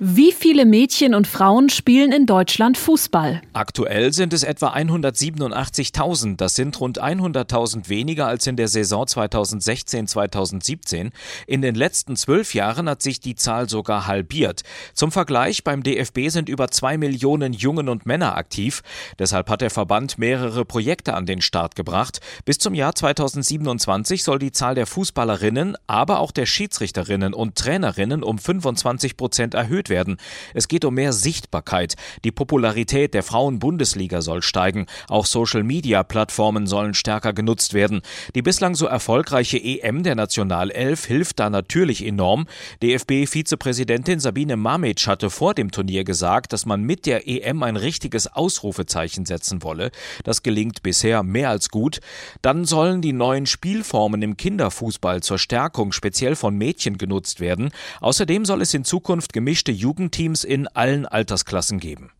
Wie viele Mädchen und Frauen spielen in Deutschland Fußball? Aktuell sind es etwa 187.000. Das sind rund 100.000 weniger als in der Saison 2016-2017. In den letzten zwölf Jahren hat sich die Zahl sogar halbiert. Zum Vergleich, beim DFB sind über zwei Millionen Jungen und Männer aktiv. Deshalb hat der Verband mehrere Projekte an den Start gebracht. Bis zum Jahr 2027 soll die Zahl der Fußballerinnen, aber auch der Schiedsrichterinnen und Trainerinnen um 25 Prozent erhöht erhöht werden. Es geht um mehr Sichtbarkeit. Die Popularität der Frauen-Bundesliga soll steigen. Auch Social-Media-Plattformen sollen stärker genutzt werden. Die bislang so erfolgreiche EM der Nationalelf hilft da natürlich enorm. DFB-Vizepräsidentin Sabine Mamic hatte vor dem Turnier gesagt, dass man mit der EM ein richtiges Ausrufezeichen setzen wolle. Das gelingt bisher mehr als gut. Dann sollen die neuen Spielformen im Kinderfußball zur Stärkung speziell von Mädchen genutzt werden. Außerdem soll es in Zukunft gemischte Jugendteams in allen Altersklassen geben.